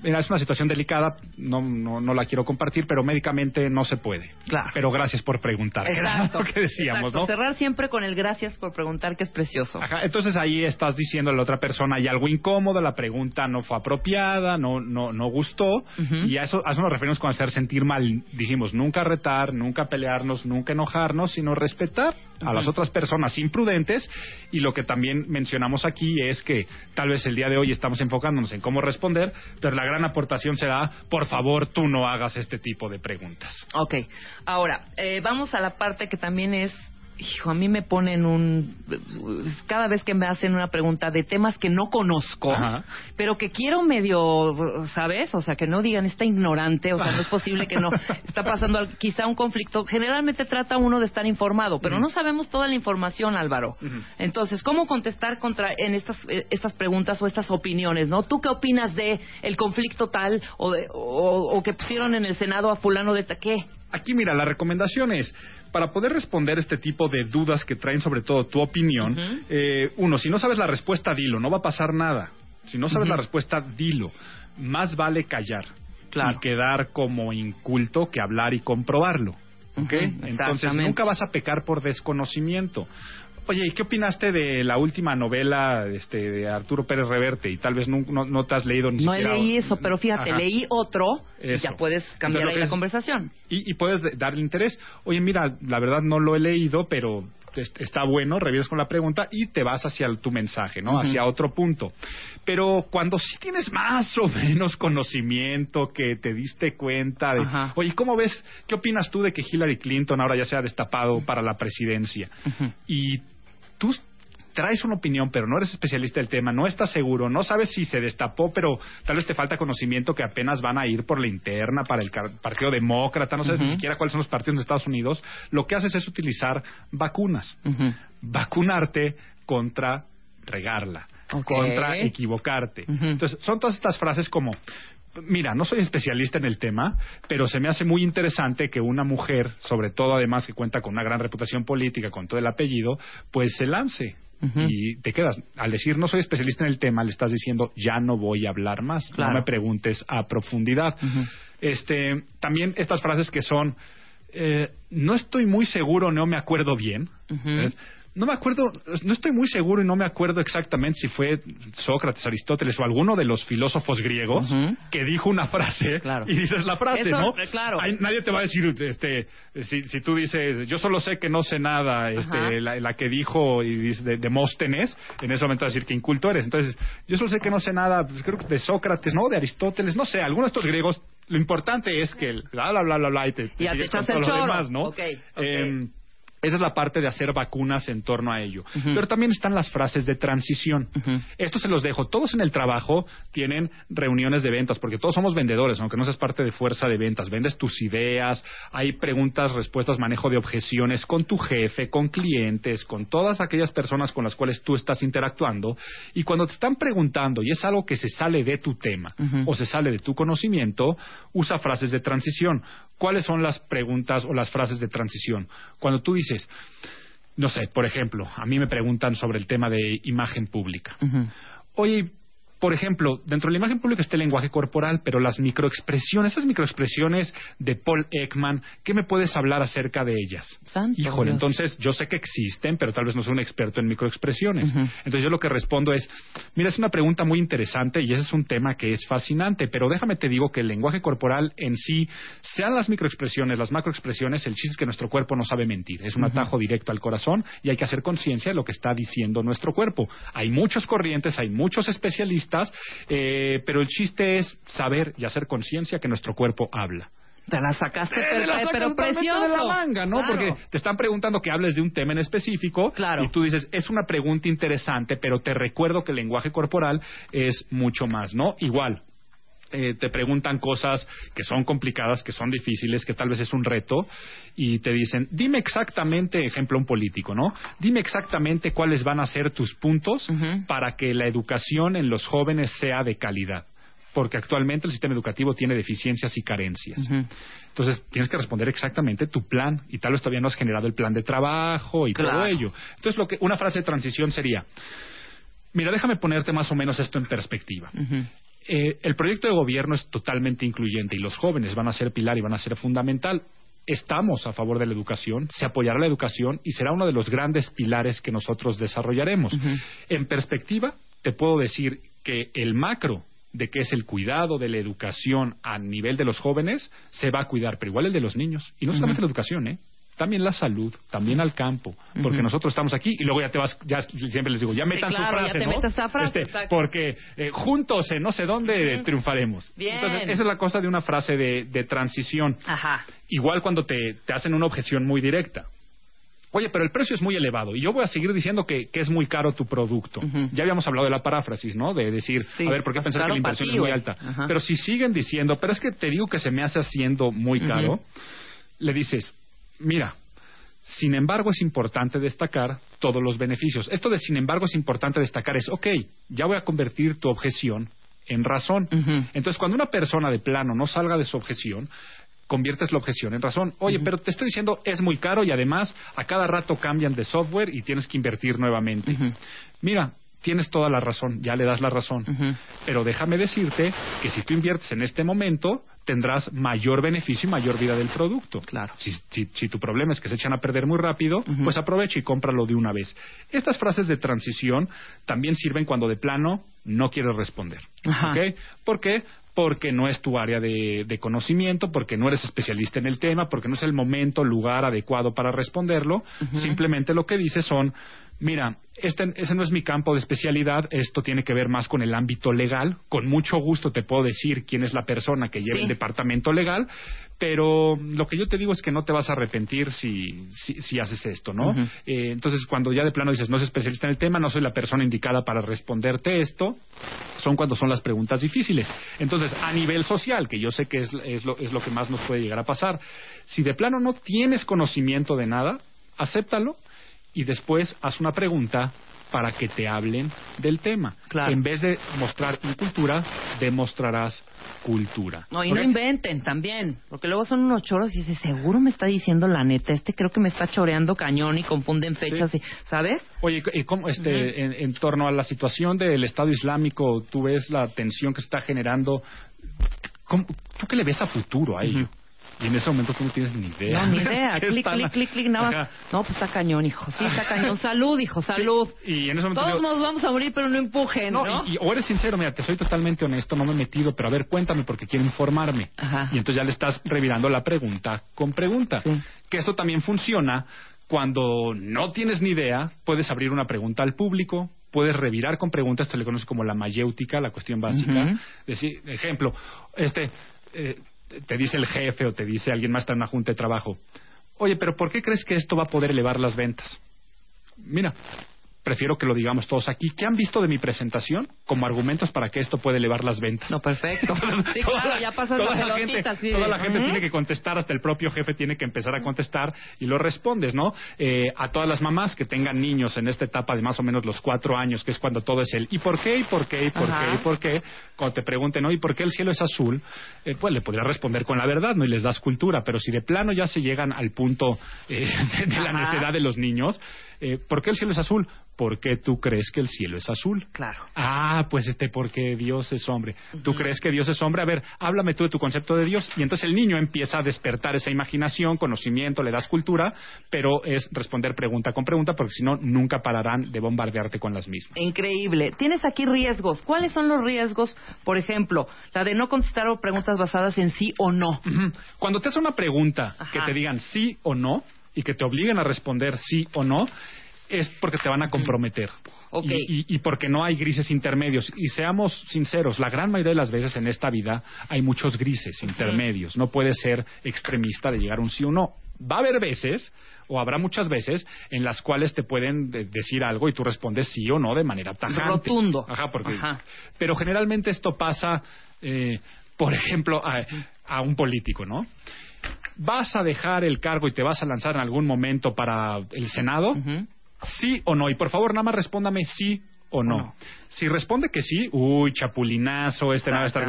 es una situación delicada, no, no, no la quiero compartir, pero médicamente no se puede.
Claro.
Pero gracias por preguntar.
Exacto.
lo que decíamos,
Exacto.
¿no?
Cerrar siempre con el gracias por preguntar, que es precioso.
Ajá, entonces ahí estás diciendo a la otra persona hay algo incómodo, la pregunta no fue apropiada, no no no gustó y a eso a eso nos referimos con hacer sentir mal. Dijimos nunca retar, nunca pelearnos, nunca enojarnos, sino respetar a las otras personas imprudentes y lo que también mencionamos aquí es que tal vez el día de hoy estamos enfocándonos en cómo responder, pero la gran aportación será por favor tú no hagas este tipo de preguntas.
Ok, ahora, eh, vamos a la parte que también es, hijo, a mí me ponen un, cada vez que me hacen una pregunta de temas que no conozco,
Ajá.
pero que quiero medio, ¿sabes? O sea, que no digan, está ignorante, o sea, no es posible que no, *laughs* está pasando quizá un conflicto. Generalmente trata uno de estar informado, pero no sabemos toda la información, Álvaro. Entonces, ¿cómo contestar contra en estas eh, estas preguntas o estas opiniones, no? ¿Tú qué opinas de el conflicto tal o, de- o, o que pusieron en el Senado a fulano de qué?
Aquí, mira, la recomendación es, para poder responder este tipo de dudas que traen sobre todo tu opinión, eh, uno, si no sabes la respuesta, dilo, no va a pasar nada. Si no sabes la respuesta, dilo. Más vale callar
Claro.
y quedar como inculto que hablar y comprobarlo. ¿Ok? Entonces nunca vas a pecar por desconocimiento. Oye, ¿y qué opinaste de la última novela este, de Arturo Pérez Reverte? Y tal vez no, no, no te has leído ni
No
siquiera...
leí eso, pero fíjate,
Ajá.
leí otro y ya puedes cambiar
Entonces,
ahí la
es-
conversación.
Y, y puedes de- darle interés. Oye, mira, la verdad no lo he leído, pero es- está bueno, revives con la pregunta y te vas hacia el- tu mensaje, ¿no? Hacia otro punto. Pero cuando sí tienes más o menos conocimiento, que te diste cuenta de,
Ajá.
oye, ¿cómo ves? ¿Qué opinas tú de que Hillary Clinton ahora ya sea destapado para la presidencia? Y tú traes una opinión, pero no eres especialista del tema, no estás seguro, no sabes si se destapó, pero tal vez te falta conocimiento que apenas van a ir por la interna para el Partido Demócrata, no sabes ni siquiera cuáles son los partidos de Estados Unidos, lo que haces es utilizar vacunas. Vacunarte contra regarla, contra equivocarte. Entonces, son todas estas frases como Mira, no soy especialista en el tema, pero se me hace muy interesante que una mujer, sobre todo además que cuenta con una gran reputación política, con todo el apellido, pues se lance. Y te quedas, al decir no soy especialista en el tema, le estás diciendo ya no voy a hablar más,
Claro.
no me preguntes a profundidad. Este, también estas frases que son eh, no estoy muy seguro, no me acuerdo bien. No me acuerdo, no estoy muy seguro y no me acuerdo exactamente si fue Sócrates, Aristóteles o alguno de los filósofos griegos que dijo una frase *laughs*
Claro.
y dices la frase,
Eso,
¿no?
claro.
Hay- nadie te va a decir, este, si, si tú dices, yo solo sé que no sé nada, este, la, la que dijo y dice de Demóstenes, en ese momento va a decir que inculto eres. Entonces, yo solo sé que no sé nada, pues, creo que de Sócrates, ¿no? De Aristóteles, no sé, algunos de estos griegos. Lo importante es que el bla, bla, bla, bla, bla, y te,
Ya te
sigues con
echas el
todo lo
choro.
demás, ¿no?
Ok, ok.
Em, esa es la parte de hacer vacunas en torno a ello. Pero también están las frases de transición. Esto se los dejo. Todos en el trabajo tienen reuniones de ventas, porque todos somos vendedores, aunque no seas parte de fuerza de ventas. Vendes tus ideas, hay preguntas, respuestas, manejo de objeciones con tu jefe, con clientes, con todas aquellas personas con las cuales tú estás interactuando. Y cuando te están preguntando, y es algo que se sale de tu tema o se sale de tu conocimiento, usa frases de transición. ¿Cuáles son las preguntas o las frases de transición? Cuando tú dices, no sé, por ejemplo, a mí me preguntan sobre el tema de imagen pública. Oye, por ejemplo, dentro de la imagen pública está el lenguaje corporal, pero las microexpresiones, esas microexpresiones de Paul Ekman, ¿qué me puedes hablar acerca de ellas?
Santo
Híjole,
Dios.
entonces yo sé que existen, pero tal vez no soy un experto en microexpresiones. Entonces yo lo que respondo es, mira, es una pregunta muy interesante y ese es un tema que es fascinante, pero déjame te digo que el lenguaje corporal en sí, sean las microexpresiones, las macroexpresiones, el chiste es que nuestro cuerpo no sabe mentir. Es un atajo directo al corazón y hay que hacer conciencia de lo que está diciendo nuestro cuerpo. Hay muchos corrientes, hay muchos especialistas, eh, pero el chiste es saber y hacer conciencia que nuestro cuerpo habla.
Te la sacaste,
Eh,
pero,
la
pero precioso.
de la manga, ¿no?
Claro.
Porque te están preguntando que hables de un tema en específico
Claro.
y tú dices, es una pregunta interesante, pero te recuerdo que el lenguaje corporal es mucho más, ¿no? Igual. Eh, te preguntan cosas que son complicadas, que son difíciles, que tal vez es un reto, y te dicen, dime exactamente, ejemplo, un político, ¿no? Dime exactamente cuáles van a ser tus puntos para que la educación en los jóvenes sea de calidad. Porque actualmente el sistema educativo tiene deficiencias y carencias. Entonces tienes que responder exactamente tu plan y tal vez todavía no has generado el plan de trabajo y todo ello. Entonces lo que una frase de transición sería, mira, déjame ponerte más o menos esto en perspectiva.
Ujú.
Eh, el proyecto de gobierno es totalmente incluyente y los jóvenes van a ser pilar y van a ser fundamental. Estamos a favor de la educación, se apoyará la educación y será uno de los grandes pilares que nosotros desarrollaremos. En perspectiva, te puedo decir que el macro de que es el cuidado de la educación a nivel de los jóvenes se va a cuidar, pero igual el de los niños. Y no solamente la educación, ¿eh? También la salud, también al campo, porque
Ujú.
nosotros estamos aquí y luego ya te vas, ya siempre les digo, ya
Sí,
metan
claro,
su
ya
frase,
te
¿no?
frase,
Este, porque eh, juntos en no sé dónde
Ujú.
triunfaremos.
Bien.
Entonces, esa es la cosa de una frase de, de transición.
Ajá.
Igual cuando te, te hacen una objeción muy directa. Oye, pero el precio es muy elevado y yo voy a seguir diciendo que, que es muy caro tu producto.
Ujú.
Ya habíamos hablado de la paráfrasis, ¿no? De decir,
Sí,
a ver, ¿por qué pensar que la inversión
ti,
es muy alta? Pero si siguen diciendo, pero es que te digo que se me hace haciendo muy caro, le dices, mira, sin embargo es importante destacar todos los beneficios. Esto de sin embargo es importante destacar es, ok, ya voy a convertir tu objeción en razón. Entonces, cuando una persona de plano no salga de su objeción, conviertes la objeción en razón. Oye, pero te estoy diciendo es muy caro y además a cada rato cambian de software y tienes que invertir nuevamente. Mira, tienes toda la razón, ya le das la razón. Pero déjame decirte que si tú inviertes en este momento, tendrás mayor beneficio y mayor vida del producto.
Claro.
Si, si- si tu problema es que se echan a perder muy rápido, pues aprovecha y cómpralo de una vez. Estas frases de transición también sirven cuando de plano no quieres responder.
Ajá.
¿ok? ¿Por qué? Porque no es tu área de, de conocimiento, porque no eres especialista en el tema, porque no es el momento, lugar adecuado para responderlo. Simplemente lo que dices son, mira, este, ese no es mi campo de especialidad, esto tiene que ver más con el ámbito legal. Con mucho gusto te puedo decir quién es la persona que lleva
Sí.
el departamento legal, pero lo que yo te digo es que no te vas a arrepentir si, si, si haces esto, ¿no? Eh, entonces, cuando ya de plano dices, no soy especialista en el tema, no soy la persona indicada para responderte esto, son cuando son las preguntas difíciles. Entonces, a nivel social, que yo sé que es, es lo, es lo que más nos puede llegar a pasar, si de plano no tienes conocimiento de nada, acéptalo y después haz una pregunta para que te hablen del tema.
Claro.
En vez de mostrar incultura, demostrarás cultura.
No, y no inventen también, porque luego son unos choros y dices, seguro me está diciendo la neta, este creo que me está choreando cañón y confunden fechas, y, ¿sabes?
Oye, ¿y cómo, este, en, en torno a la situación del Estado Islámico, tú ves la tensión que se está generando? ¿Cómo- ¿Tú qué le ves a futuro a ello? Y en ese momento tú no tienes ni idea.
No, ni *laughs* idea,
¿Qué
clic,
están-
clic, clic, clic, nada más. No, pues está cañón, hijo, sí, está cañón. Salud, hijo, salud.
Y en ese momento
Todos
digo-
nos vamos a morir, pero no empujen, ¿no?
No, y, y- o eres sincero, mira, te soy totalmente honesto, no me he metido, pero a ver, cuéntame porque quiero informarme.
Ajá.
Y entonces ya le estás revirando la pregunta con pregunta.
Sí.
Que esto también funciona cuando no tienes ni idea, puedes abrir una pregunta al público, puedes revirar con preguntas, esto le conoces como la mayéutica, la cuestión básica.
Ujú.
Decir, ejemplo, este, eh, te dice el jefe o te dice alguien más está en una junta de trabajo, oye, pero ¿por qué crees que esto va a poder elevar las ventas? Mira, prefiero que lo digamos todos aquí. ¿Qué han visto de mi presentación como argumentos para que esto puede elevar las ventas?
No, perfecto. *laughs* Sí,
Toda
claro,
la-
ya pasas
toda
la
gente, toda la gente tiene que contestar, hasta el propio jefe tiene que empezar a contestar y lo respondes, ¿no? Eh, a todas las mamás que tengan niños en esta etapa de más o menos los cuatro años, que es cuando todo es el ¿y por qué? ¿y por qué? ¿y por
Ajá.
qué? ¿y por qué? Cuando te pregunten, ¿no? ¿y por qué el cielo es azul? Eh, pues le podrías responder con la verdad, ¿no? Y les das cultura, pero si de plano ya se llegan al punto eh, *laughs* de, de la
Ajá.
necedad de los niños, eh, ¿por qué el cielo es azul? ¿Por qué tú crees que el cielo es azul?
Claro.
Ah, pues este, porque Dios es hombre. ¿Tú crees que Dios es hombre? A ver, háblame tú de tu concepto de Dios. Y entonces el niño empieza a despertar esa imaginación, conocimiento, le das cultura, pero es responder pregunta con pregunta, porque si no, nunca pararán de bombardearte con las mismas.
Increíble. Tienes aquí riesgos. ¿Cuáles son los riesgos? Por ejemplo, la de no contestar preguntas basadas en sí o no.
Cuando te hacen una pregunta
Ajá.
que te digan sí o no y que te obliguen a responder sí o no, es porque te van a comprometer. Y, y- y porque no hay grises intermedios. Y seamos sinceros, la gran mayoría de las veces en esta vida hay muchos grises intermedios. No puedes ser extremista de llegar a un sí o no. Va a haber veces, o habrá muchas veces, en las cuales te pueden de- decir algo y tú respondes sí o no de manera tajante.
Rotundo.
Ajá, porque.
Ajá.
Pero generalmente esto pasa, eh, por ejemplo, a, a un político, ¿no? ¿Vas a dejar el cargo y te vas a lanzar en algún momento para el Senado? ¿Sí o no? Y por favor, nada más respóndame sí o no. Si responde que sí, uy, chapulinazo, este nada está.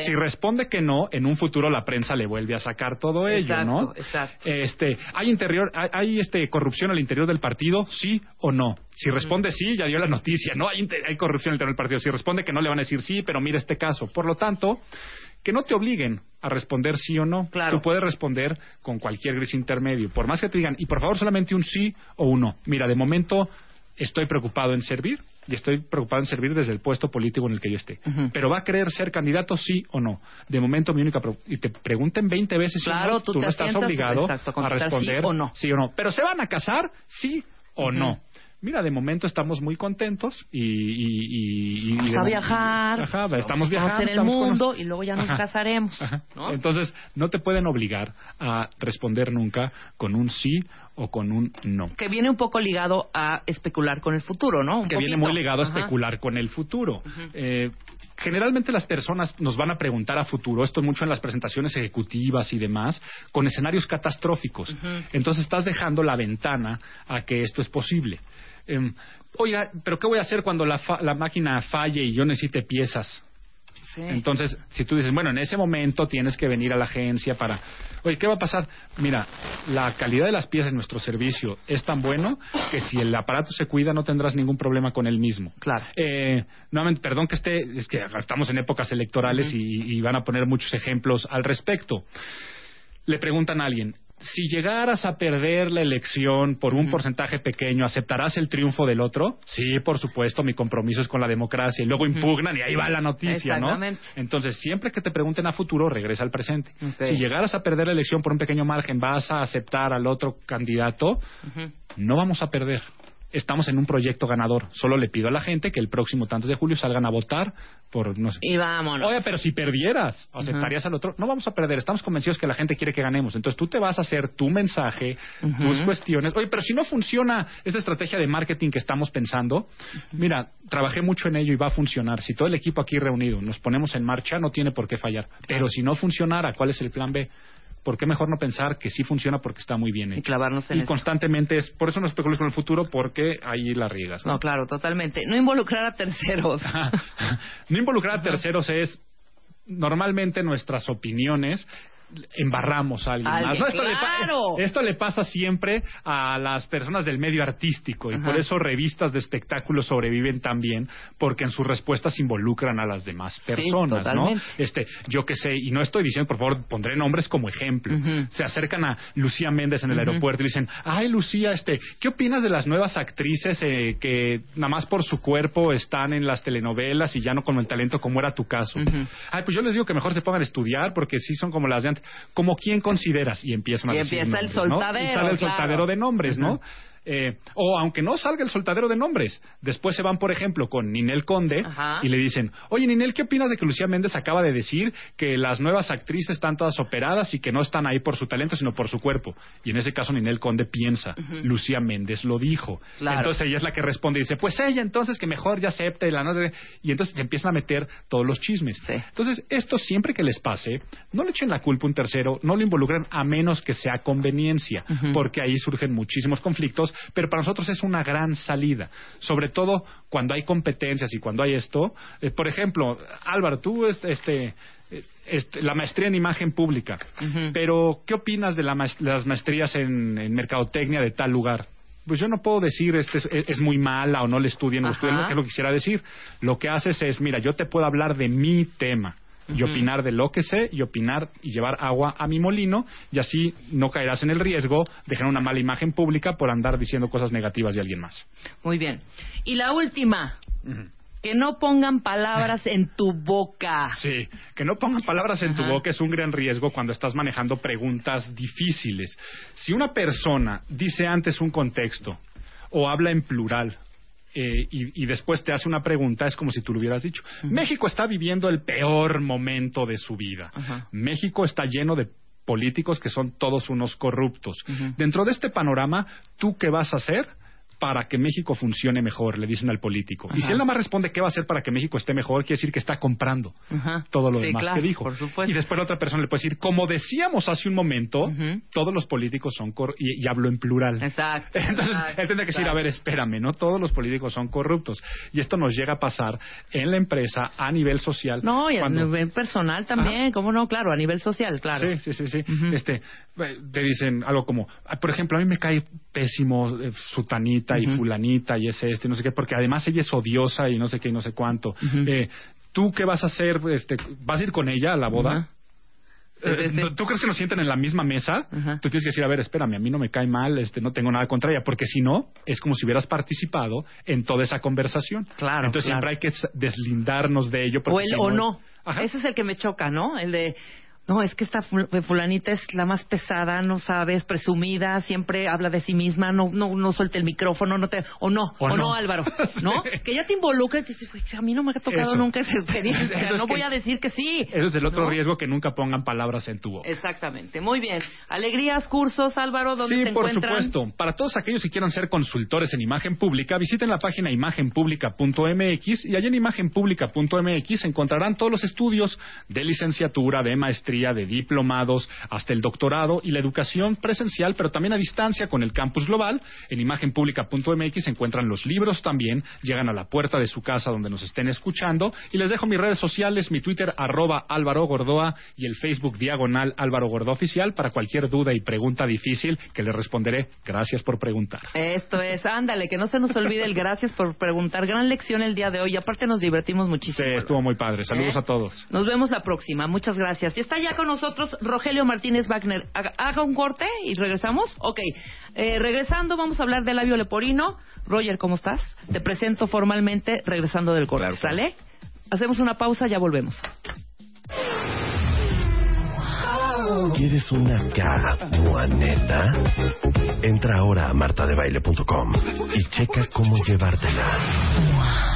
Si responde que no, en un futuro la prensa le vuelve a sacar todo ello, ¿no?
exacto.
Este, ¿hay interior, hay, hay, este corrupción al interior del partido? ¿Sí o no? Si responde sí, ya dio la noticia, no hay, hay corrupción al interior del partido. Si responde que no, le van a decir sí, pero mira este caso. Por lo tanto, que no te obliguen a responder sí o no.
Claro.
Tú puedes responder con cualquier gris intermedio. Por más que te digan, y por favor solamente un sí o un no. Mira, de momento estoy preocupado en servir y estoy preocupado en servir desde el puesto político en el que yo esté. Pero va a querer ser candidato sí o no. De momento mi única pro- y te pregunten 20 veces
Claro,
no,
tú
no estás obligado
exacto, a contestar sí
responder
o no.
sí o no. Pero se van a casar sí o no. Mira, de momento estamos muy contentos y... y, y- y-
Vamos a viajar.
Ajá,
vamos
estamos
a
viajando.
conocer el mundo y luego ya nos
Ajá.
casaremos.
Ajá.
¿no?
Entonces, no te pueden obligar a responder nunca con un sí o con un no.
Que viene un poco ligado a especular con el futuro, ¿no? Un
que viene muy ligado a especular con el futuro. Eh, generalmente las personas nos van a preguntar a futuro, esto mucho en las presentaciones ejecutivas y demás, con escenarios catastróficos. Entonces estás dejando la ventana a que esto es posible. Em, Oiga, pero ¿qué voy a hacer cuando la, fa- la máquina falle y yo necesite piezas?
Sí.
Entonces, si tú dices, bueno, en ese momento tienes que venir a la agencia para, oye, ¿qué va a pasar? Mira, la calidad de las piezas en nuestro servicio es tan bueno que si el aparato se cuida no tendrás ningún problema con él mismo.
Claro.
Eh, nuevamente, perdón que esté, es que estamos en épocas electorales y, y van a poner muchos ejemplos al respecto. Le preguntan a alguien, si llegaras a perder la elección por un porcentaje pequeño, ¿aceptarás el triunfo del otro? Sí, por supuesto, mi compromiso es con la democracia. Y luego impugnan y ahí va la noticia, ¿no? Entonces, siempre que te pregunten a futuro, regresa al presente. Si llegaras a perder la elección por un pequeño margen, ¿vas a aceptar al otro candidato? No vamos a perder. Estamos en un proyecto ganador. Solo le pido a la gente que el próximo tantos de julio salgan a votar por, no sé,
Y vámonos.
Oye, pero si perdieras, ¿aceptarías al otro? No vamos a perder, estamos convencidos que la gente quiere que ganemos. Entonces tú te vas a hacer tu mensaje, tus cuestiones. Oye, pero si no funciona esta estrategia de marketing que estamos pensando, mira, trabajé mucho en ello y va a funcionar. Si todo el equipo aquí reunido nos ponemos en marcha, no tiene por qué fallar. Pero si no funcionara, ¿cuál es el plan B? ¿Por qué mejor no pensar que sí funciona porque está muy bien hecho?
Y clavarnos en
Y constantemente es, por eso no especules con el futuro, porque ahí la riegas. ¿no?
No, claro, totalmente. No involucrar a terceros. *laughs*
no involucrar a terceros es normalmente nuestras opiniones embarramos a alguien,
Alguien,
más. No, esto, le
¡claro!
esto le pasa siempre a las personas del medio artístico y
Ajá.
por eso revistas de espectáculos sobreviven también porque en sus respuestas involucran a las demás personas, ¿no? Este, yo que sé, y no estoy diciendo, por favor, pondré nombres como ejemplo. Se acercan a Lucía Méndez en el aeropuerto y le dicen, ay Lucía, este, ¿qué opinas de las nuevas actrices eh, que nada más por su cuerpo están en las telenovelas y ya no con el talento como era tu caso? Ay, pues yo les digo que mejor se pongan a estudiar porque sí son como las de ¿Como quién consideras? Y empiezan a
Y
decir
empieza el soltadero,
Y sale el
claro.
soltadero de nombres, ¿no? Eh, o aunque no salga el soltadero de nombres, después se van, por ejemplo, con Ninel Conde
Ajá.
y le dicen, oye Ninel, ¿qué opinas de que Lucía Méndez acaba de decir que las nuevas actrices están todas operadas y que no están ahí por su talento, sino por su cuerpo? Y en ese caso Ninel Conde piensa, Lucía Méndez lo dijo.
Claro.
Entonces ella es la que responde y dice, pues ella entonces que mejor ya acepte la no sé qué". y entonces se empiezan a meter todos los chismes.
Sí.
Entonces, esto siempre que les pase, no le echen la culpa a un tercero, no lo involucren a menos que sea conveniencia, porque ahí surgen muchísimos conflictos, pero para nosotros es una gran salida, sobre todo cuando hay competencias y cuando hay esto. Eh, por ejemplo, Álvaro, tú, este, este, la maestría en imagen pública, pero ¿qué opinas de la maes- las maestrías en, en mercadotecnia de tal lugar? Pues yo no puedo decir este es, es muy mala o no le estudien o estudien lo que lo quisiera decir. Lo que haces es, mira, yo te puedo hablar de mi tema y opinar de lo que sé y opinar y llevar agua a mi molino y así no caerás en el riesgo de generar una mala imagen pública por andar diciendo cosas negativas de alguien más.
Muy bien. Y la última. Que no pongan palabras en tu boca.
Sí, que no pongan palabras en tu boca es un gran riesgo cuando estás manejando preguntas difíciles. Si una persona dice antes un contexto o habla en plural eh, y, y después te hace una pregunta, es como si tú lo hubieras dicho. México está viviendo el peor momento de su vida. México está lleno de políticos que son todos unos corruptos. Dentro de este panorama, ¿tú qué vas a hacer? Para que México funcione mejor, le dicen al político. Y si
Ajá.
él nada más responde qué va a hacer para que México esté mejor, quiere decir que está comprando
Ajá.
todo lo
Sí,
demás
claro,
que dijo.
por.
Y después la otra persona le puede decir, como decíamos hace un momento, todos los políticos son cor y, y hablo en plural.
Exacto. *laughs*
Entonces,
exacto,
él tendría que decir, a ver, espérame, no todos los políticos son corruptos. Y esto nos llega a pasar en la empresa a nivel social.
No, y a nivel personal también, ¿cómo no? Claro, a nivel social, claro.
Sí, sí, sí, sí. Este, eh, te dicen algo como, ah, por ejemplo, a mí me cae pésimo eh, y fulanita y ese este, no sé qué, porque además ella es odiosa y no sé qué y no sé cuánto. Eh, ¿Tú qué vas a hacer? Este, ¿Vas a ir con ella a la boda? Eh. ¿Tú crees que nos sienten en la misma mesa?
Ajá.
Tú tienes que decir, a ver, espérame, a mí no me cae mal, este, no tengo nada contra ella, porque si no, es como si hubieras participado en toda esa conversación.
Claro,
Entonces
claro.
siempre hay que deslindarnos de ello.
O
porque
el
si
o
es-
no. Ese es el que me choca, ¿no? El de no, es que esta ful- fulanita es la más pesada, no sabes, presumida, siempre habla de sí misma, no no no suelta el micrófono, no te o no,
O
o, no.
no.
Álvaro, *laughs* ¿no?
Sí.
Que ya te involucra y te "Güey, a mí no me ha tocado
Eso.
nunca esa experiencia, *laughs*
Eso es
no
que-
voy a decir que sí.
Ese es el otro
¿No?
riesgo que nunca pongan palabras en tu boca.
Exactamente, muy bien. Alegrías, cursos, Álvaro, ¿dónde
Sí,
se
por
encuentran?
supuesto. Para todos aquellos que quieran ser consultores en imagen pública, visiten la página imagenpublica.mx y allá en imagenpublica.mx encontrarán todos los estudios de licenciatura, de maestría maestría, de diplomados, hasta el doctorado y la educación presencial, pero también a distancia con el campus global. En imagenpublica.mx se encuentran los libros también, llegan a la puerta de su casa donde nos estén escuchando. Y les dejo mis redes sociales, mi Twitter arroba Álvaro Gordoa y el Facebook diagonal Álvaro Gordoa Oficial para cualquier duda y pregunta difícil que le responderé. Gracias por preguntar.
Esto es, ándale, que no se nos olvide el gracias por preguntar. Gran lección el día de hoy. Aparte nos divertimos muchísimo.
Sí, estuvo muy padre. Saludos
¿Eh?
a todos.
Nos vemos la próxima. Muchas gracias. Y está ya con nosotros Rogelio Martínez Wagner. Haga- un corte y regresamos. Ok. Eh, regresando, vamos a hablar del labio leporino. Roger, ¿cómo estás? Te presento formalmente regresando del corte. ¿Sale? Hacemos una pausa, ya volvemos.
¿Quieres una neta? Entra ahora a martadebaile.com y checa cómo llevártela.